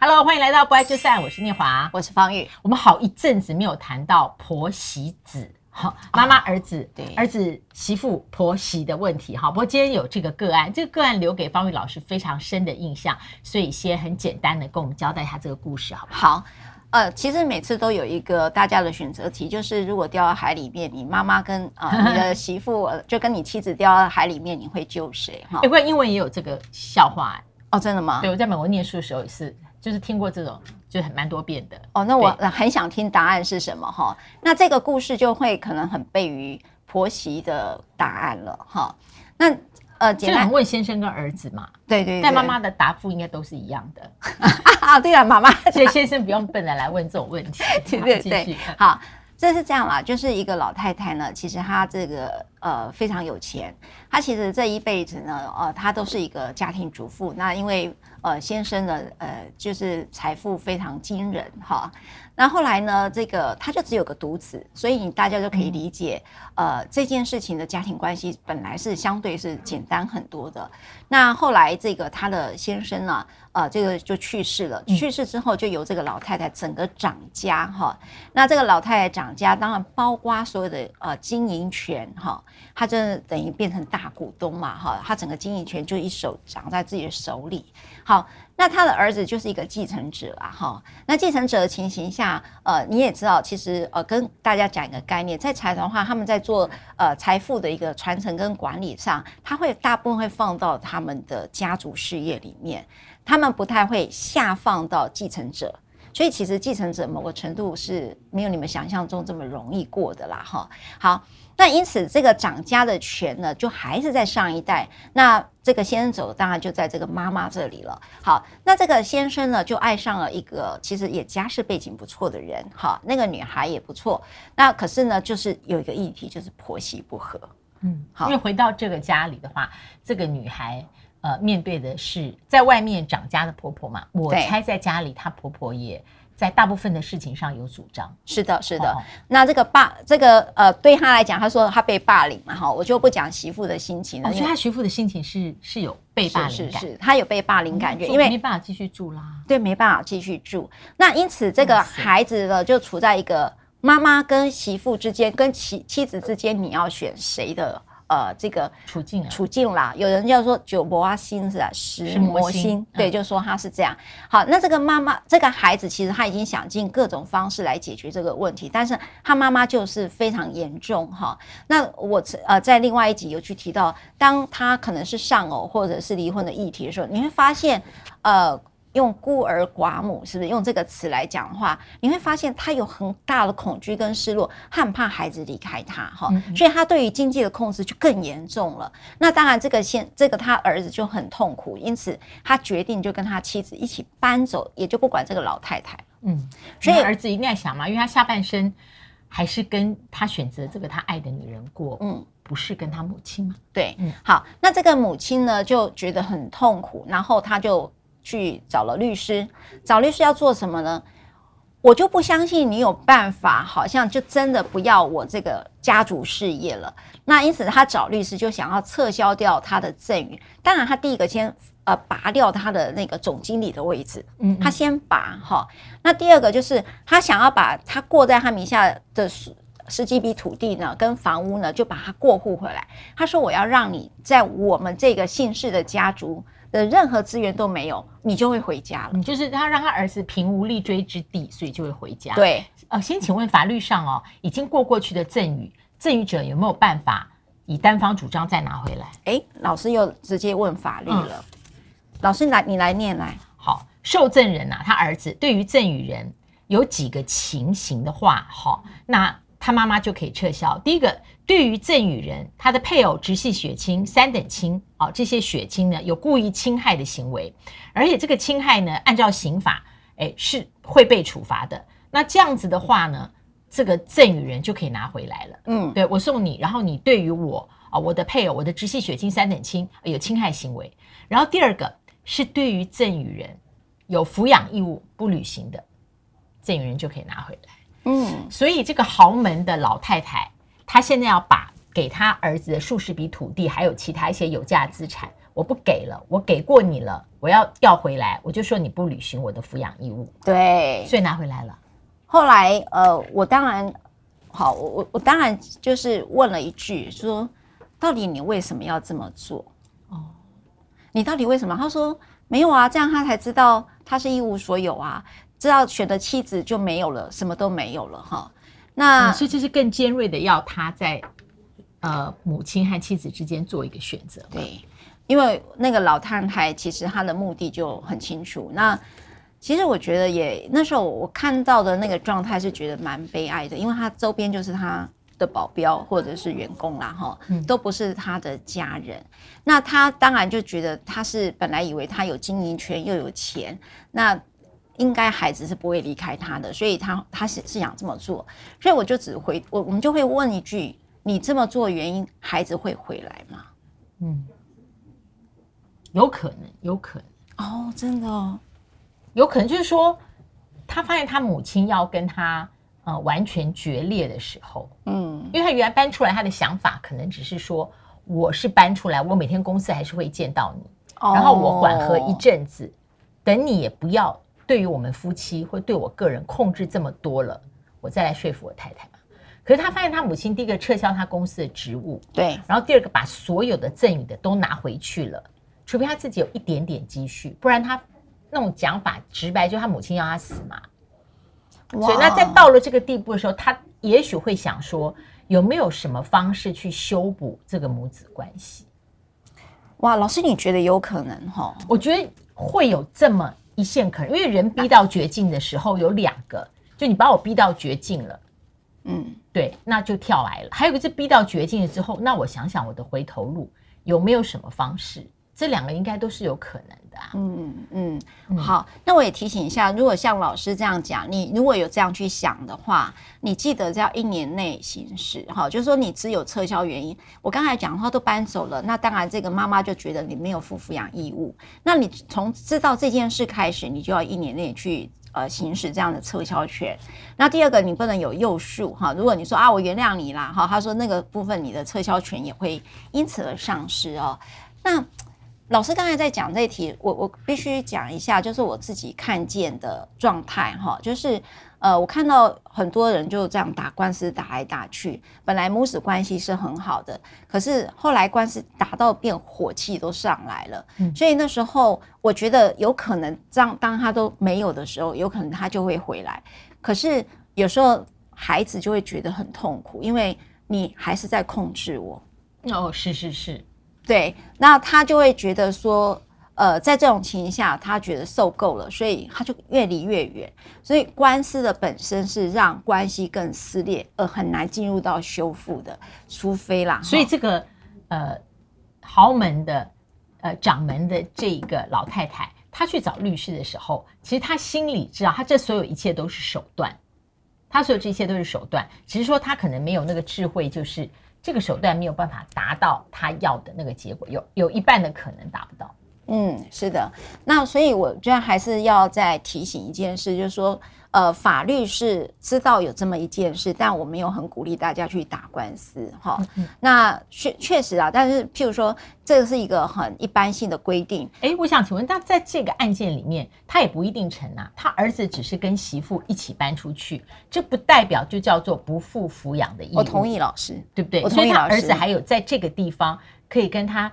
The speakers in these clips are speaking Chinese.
Hello，欢迎来到不爱就散，我是念华，我是方玉。我们好一阵子没有谈到婆媳子，好妈妈儿子，对儿子媳妇婆媳的问题，哈。不过今天有这个个案，这个个案留给方玉老师非常深的印象，所以先很简单的跟我们交代一下这个故事，好不好？好，呃，其实每次都有一个大家的选择题，就是如果掉到海里面，你妈妈跟啊、呃、你的媳妇就跟你妻子掉到海里面，你会救谁？哈，不过英文也有这个笑话，哦，真的吗？对，我在美国念书的时候也是。就是听过这种，就很蛮多遍的哦。那我很想听答案是什么哈？那这个故事就会可能很悖于婆媳的答案了哈。那呃，简单问先生跟儿子嘛，对对，对，但妈妈的答复应该都是一样的 啊。对啊，妈妈，所以先生不用笨的来问这种问题。对对对，好，这是这样啦，就是一个老太太呢，其实她这个。呃，非常有钱。她其实这一辈子呢，呃，她都是一个家庭主妇。那因为呃，先生呢，呃，就是财富非常惊人哈。那后来呢，这个她就只有个独子，所以你大家就可以理解，呃，这件事情的家庭关系本来是相对是简单很多的。那后来这个她的先生呢，呃，这个就去世了。去世之后，就由这个老太太整个掌家哈。那这个老太太掌家，当然包括所有的呃经营权哈。他真的等于变成大股东嘛？哈，他整个经营权就一手掌在自己的手里。好，那她的儿子就是一个继承者啊，哈。那继承者的情形下，呃，你也知道，其实呃，跟大家讲一个概念，在财团的话，他们在做呃财富的一个传承跟管理上，他会大部分会放到他们的家族事业里面，他们不太会下放到继承者。所以其实继承者某个程度是没有你们想象中这么容易过的啦，哈。好。那因此，这个掌家的权呢，就还是在上一代。那这个先生走，当然就在这个妈妈这里了。好，那这个先生呢，就爱上了一个其实也家世背景不错的人。哈，那个女孩也不错。那可是呢，就是有一个议题，就是婆媳不和。嗯，好，因为回到这个家里的话，这个女孩呃面对的是在外面长家的婆婆嘛。我猜在家里，她婆婆也。在大部分的事情上有主张，是的，是的。那这个霸，这个呃，对他来讲，他说他被霸凌嘛，哈，我就不讲媳妇的心情了。我觉得他媳妇的心情是是有被霸凌感，是是，他有被霸凌感觉，因为没办法继续住啦。对，没办法继续住。那因此，这个孩子呢，就处在一个妈妈跟媳妇之间，跟妻妻子之间，你要选谁的？呃，这个处境啊，处境啦，有人叫做九魔星是吧？十魔星，对，就说他是这样。好，那这个妈妈，这个孩子其实他已经想尽各种方式来解决这个问题，但是他妈妈就是非常严重哈。那我呃在另外一集有去提到，当他可能是丧偶或者是离婚的议题的时候，你会发现，呃。用孤儿寡母是不是用这个词来讲的话，你会发现他有很大的恐惧跟失落，很怕孩子离开他哈，所以他对于经济的控制就更严重了。那当然，这个现这个他儿子就很痛苦，因此他决定就跟他妻子一起搬走，也就不管这个老太太。嗯，所以儿子一定要想嘛，因为他下半生还是跟他选择这个他爱的女人过，嗯，不是跟他母亲嘛。对，嗯，好，那这个母亲呢就觉得很痛苦，然后他就。去找了律师，找律师要做什么呢？我就不相信你有办法，好像就真的不要我这个家族事业了。那因此他找律师就想要撤销掉他的赠与。当然，他第一个先呃拔掉他的那个总经理的位置，嗯，他先拔哈。那第二个就是他想要把他过在他名下的十十几笔土地呢跟房屋呢，就把它过户回来。他说：“我要让你在我们这个姓氏的家族。”的任何资源都没有，你就会回家了。你就是他让他儿子平无立锥之地，所以就会回家。对，呃，先请问法律上哦，已经过过去的赠与，赠与者有没有办法以单方主张再拿回来？哎，老师又直接问法律了。嗯、老师来，你来念来。好，受赠人呐、啊，他儿子对于赠与人有几个情形的话，好，那他妈妈就可以撤销。第一个。对于赠与人，他的配偶、直系血亲、三等亲啊，这些血亲呢，有故意侵害的行为，而且这个侵害呢，按照刑法，哎，是会被处罚的。那这样子的话呢，这个赠与人就可以拿回来了。嗯，对，我送你，然后你对于我啊，我的配偶、我的直系血亲、三等亲有侵害行为。然后第二个是对于赠与人有抚养义务不履行的，赠与人就可以拿回来。嗯，所以这个豪门的老太太。她现在要把给她儿子的数十笔土地，还有其他一些有价资产，我不给了，我给过你了，我要要回来，我就说你不履行我的抚养义务。对，所以拿回来了。后来，呃，我当然，好，我我我当然就是问了一句，说，到底你为什么要这么做？哦，你到底为什么？他说没有啊，这样他才知道他是一无所有啊，知道选的妻子就没有了，什么都没有了哈。那、嗯、所以这是更尖锐的，要他在呃母亲和妻子之间做一个选择。对，因为那个老太太其实她的目的就很清楚。那其实我觉得也那时候我看到的那个状态是觉得蛮悲哀的，因为他周边就是他的保镖或者是员工啦，哈，都不是他的家人。那他当然就觉得他是本来以为他有经营权又有钱，那应该孩子是不会离开他的，所以他他是是想这么做。所以我就只回我我们就会问一句：你这么做原因，孩子会回来吗？嗯，有可能，有可能哦，真的哦。有可能就是说，他发现他母亲要跟他呃完全决裂的时候，嗯，因为他原来搬出来，他的想法可能只是说，我是搬出来，我每天公司还是会见到你，哦、然后我缓和一阵子，等你也不要对于我们夫妻或对我个人控制这么多了，我再来说服我太太嘛。可是他发现他母亲第一个撤销他公司的职务，对，然后第二个把所有的赠与的都拿回去了，除非他自己有一点点积蓄，不然他。那种讲法直白，就他母亲要他死嘛。所以那在到了这个地步的时候，他也许会想说，有没有什么方式去修补这个母子关系？哇，老师，你觉得有可能哈？我觉得会有这么一线可能，因为人逼到绝境的时候有两个，就你把我逼到绝境了，嗯，对，那就跳来了。还有一个是逼到绝境了之后，那我想想我的回头路有没有什么方式？这两个应该都是有可能的啊。嗯嗯，好，那我也提醒一下，如果像老师这样讲，你如果有这样去想的话，你记得在一年内行使哈，就是说你只有撤销原因。我刚才讲的话都搬走了，那当然这个妈妈就觉得你没有负抚养义务。那你从知道这件事开始，你就要一年内去呃行使这样的撤销权。那第二个，你不能有诱诉哈。如果你说啊，我原谅你啦哈，他说那个部分你的撤销权也会因此而丧失哦。那老师刚才在讲这一题，我我必须讲一下，就是我自己看见的状态哈，就是呃，我看到很多人就这样打官司打来打去，本来母子关系是很好的，可是后来官司打到变火气都上来了，嗯，所以那时候我觉得有可能当当他都没有的时候，有可能他就会回来，可是有时候孩子就会觉得很痛苦，因为你还是在控制我。哦，是是是。对，那他就会觉得说，呃，在这种情形下，他觉得受够了，所以他就越离越远。所以官司的本身是让关系更撕裂，而很难进入到修复的，除非啦。所以这个呃豪门的呃掌门的这一个老太太，她去找律师的时候，其实她心里知道，她这所有一切都是手段，她所有这一切都是手段，只是说她可能没有那个智慧，就是。这个手段没有办法达到他要的那个结果，有有一半的可能达不到。嗯，是的。那所以我觉得还是要再提醒一件事，就是说。呃，法律是知道有这么一件事，但我没有很鼓励大家去打官司哈。那确确实啊，但是譬如说，这个是一个很一般性的规定。哎，我想请问，那在这个案件里面，他也不一定成啊。他儿子只是跟媳妇一起搬出去，这不代表就叫做不负抚养的义务。我同意老师，对不对？我同意老师。所以他儿子还有在这个地方可以跟他。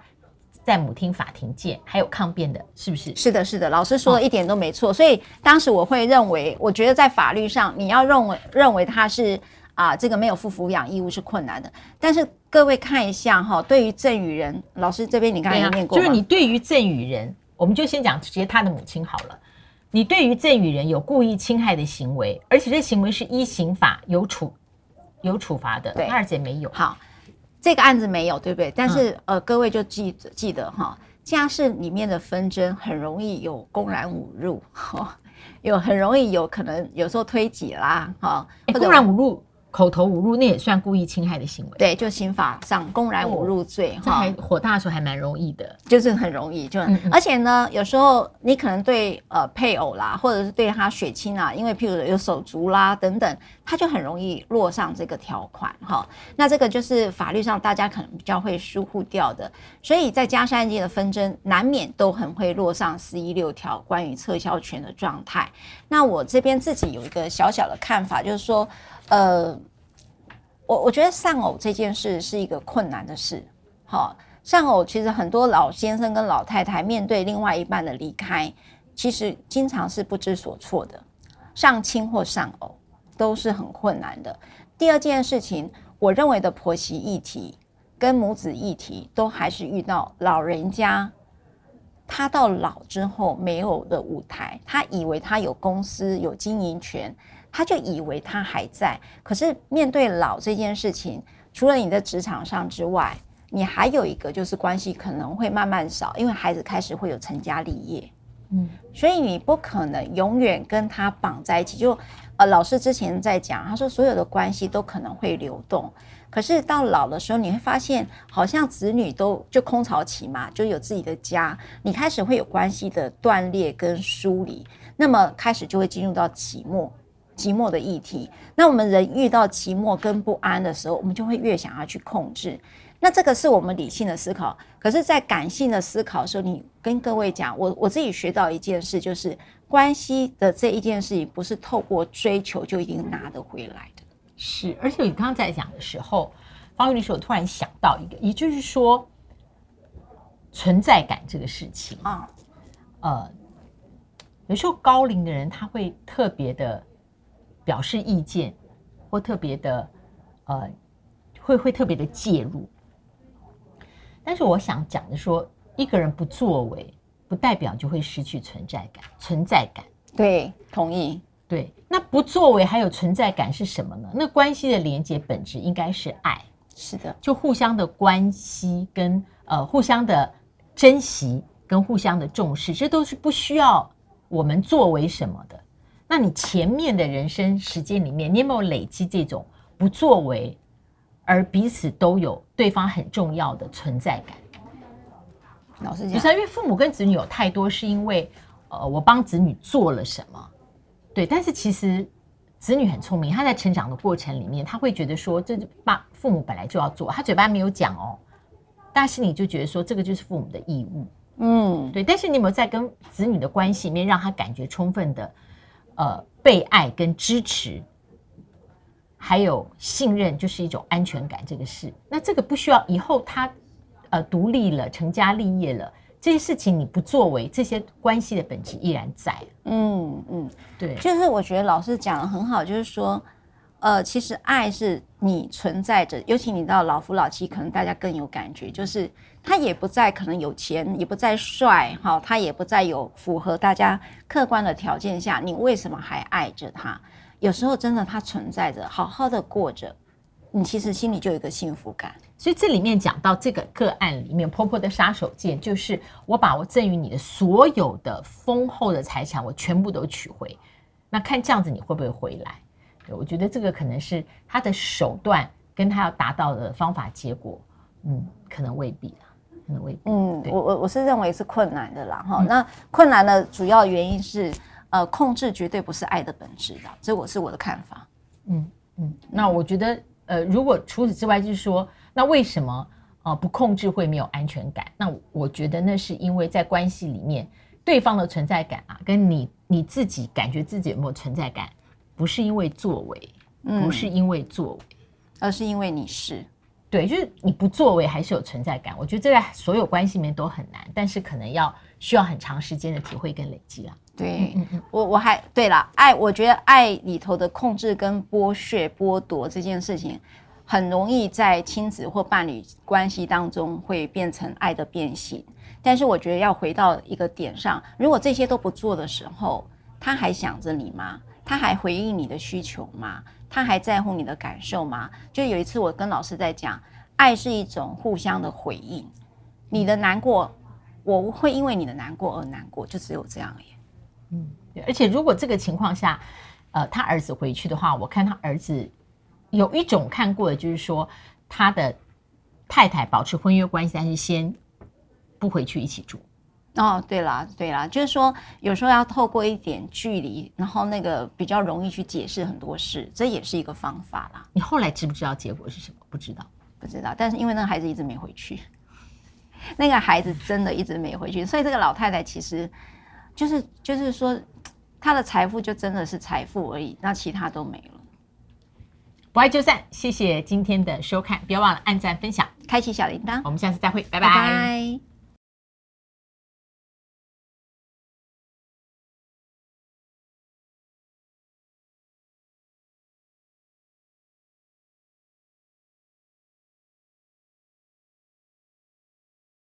在母厅法庭见，还有抗辩的，是不是？是的，是的，老师说的一点都没错。哦、所以当时我会认为，我觉得在法律上，你要认为认为他是啊、呃，这个没有负抚养义务是困难的。但是各位看一下哈，对于赠与人，老师这边你刚才也念过、啊，就是你对于赠与人，我们就先讲直接他的母亲好了。你对于赠与人有故意侵害的行为，而且这行为是依刑法有处有处罚的，对，他儿子也没有。好。这个案子没有，对不对？但是、嗯、呃，各位就记记得哈，家事里面的纷争很容易有公然侮辱，哈，有很容易有可能有时候推挤啦，哈，公然侮辱，口头侮辱那也算故意侵害的行为，对，就刑法上公然侮辱罪，这还火大的时候还蛮容易的，就是很容易，就嗯嗯而且呢，有时候你可能对呃配偶啦，或者是对他血亲啊，因为譬如有手足啦等等，他就很容易落上这个条款哈。那这个就是法律上大家可能比较会疏忽掉的，所以在家事案件的纷争难免都很会落上四一六条关于撤销权的状态。那我这边自己有一个小小的看法，就是说。呃，我我觉得丧偶这件事是一个困难的事。好，丧偶其实很多老先生跟老太太面对另外一半的离开，其实经常是不知所措的。丧亲或丧偶都是很困难的。第二件事情，我认为的婆媳议题跟母子议题，都还是遇到老人家，他到老之后没有的舞台，他以为他有公司有经营权。他就以为他还在，可是面对老这件事情，除了你的职场上之外，你还有一个就是关系可能会慢慢少，因为孩子开始会有成家立业，嗯，所以你不可能永远跟他绑在一起。就呃，老师之前在讲，他说所有的关系都可能会流动，可是到老的时候，你会发现好像子女都就空巢期嘛，就有自己的家，你开始会有关系的断裂跟疏离，那么开始就会进入到寂寞。寂寞的议题，那我们人遇到寂寞跟不安的时候，我们就会越想要去控制。那这个是我们理性的思考，可是，在感性的思考的时候，你跟各位讲，我我自己学到一件事，就是关系的这一件事情，不是透过追求就一定拿得回来的。是，而且你刚刚在讲的时候，方玉律师，我突然想到一个，也就是说，存在感这个事情啊，呃，有时候高龄的人他会特别的。表示意见，或特别的，呃，会会特别的介入。但是我想讲的说，一个人不作为，不代表就会失去存在感。存在感，对，同意。对，那不作为还有存在感是什么呢？那关系的连接本质应该是爱。是的，就互相的关系跟呃互相的珍惜跟互相的重视，这都是不需要我们作为什么的。那你前面的人生时间里面，你有没有累积这种不作为，而彼此都有对方很重要的存在感？老师讲，就是因为父母跟子女有太多是因为，呃，我帮子女做了什么，对。但是其实子女很聪明，他在成长的过程里面，他会觉得说，这爸父母本来就要做，他嘴巴没有讲哦，但心里就觉得说，这个就是父母的义务。嗯，对。但是你有没有在跟子女的关系里面，让他感觉充分的？呃，被爱跟支持，还有信任，就是一种安全感。这个事，那这个不需要以后他呃独立了、成家立业了，这些事情你不作为，这些关系的本质依然在。嗯嗯，对，就是我觉得老师讲的很好，就是说，呃，其实爱是你存在着，尤其你到老夫老妻，可能大家更有感觉，就是。他也不再可能有钱，也不再帅，哈，他也不再有符合大家客观的条件下，你为什么还爱着他？有时候真的他存在着，好好的过着，你其实心里就有一个幸福感。所以这里面讲到这个个案里面，婆婆的杀手锏就是我把我赠予你的所有的丰厚的财产，我全部都取回。那看这样子你会不会回来？我觉得这个可能是他的手段跟他要达到的方法结果，嗯，可能未必可能未必。嗯，我我我是认为是困难的啦哈。嗯、那困难的主要原因是，呃，控制绝对不是爱的本质的，这我是我的看法。嗯嗯，那我觉得，呃，如果除此之外，就是说，那为什么呃不控制会没有安全感？那我觉得那是因为在关系里面，对方的存在感啊，跟你你自己感觉自己有没有存在感，不是因为作为，不是因为作为，嗯、而是因为你是。对，就是你不作为还是有存在感。我觉得这在所有关系里面都很难，但是可能要需要很长时间的体会跟累积啊。对，嗯嗯，我我还对了，爱，我觉得爱里头的控制跟剥削、剥夺这件事情，很容易在亲子或伴侣关系当中会变成爱的变形。但是我觉得要回到一个点上，如果这些都不做的时候，他还想着你吗？他还回应你的需求吗？他还在乎你的感受吗？就有一次我跟老师在讲，爱是一种互相的回应。你的难过，我会因为你的难过而难过，就只有这样而已。嗯，而且如果这个情况下，呃，他儿子回去的话，我看他儿子有一种看过的，就是说他的太太保持婚约关系，但是先不回去一起住。哦，对啦，对啦，就是说有时候要透过一点距离，然后那个比较容易去解释很多事，这也是一个方法啦。你后来知不知道结果是什么？不知道，不知道。但是因为那个孩子一直没回去，那个孩子真的一直没回去，所以这个老太太其实就是就是说，她的财富就真的是财富而已，那其他都没了。不爱就散，谢谢今天的收看，不要忘了按赞、分享、开启小铃铛，我们下次再会，拜拜。拜拜。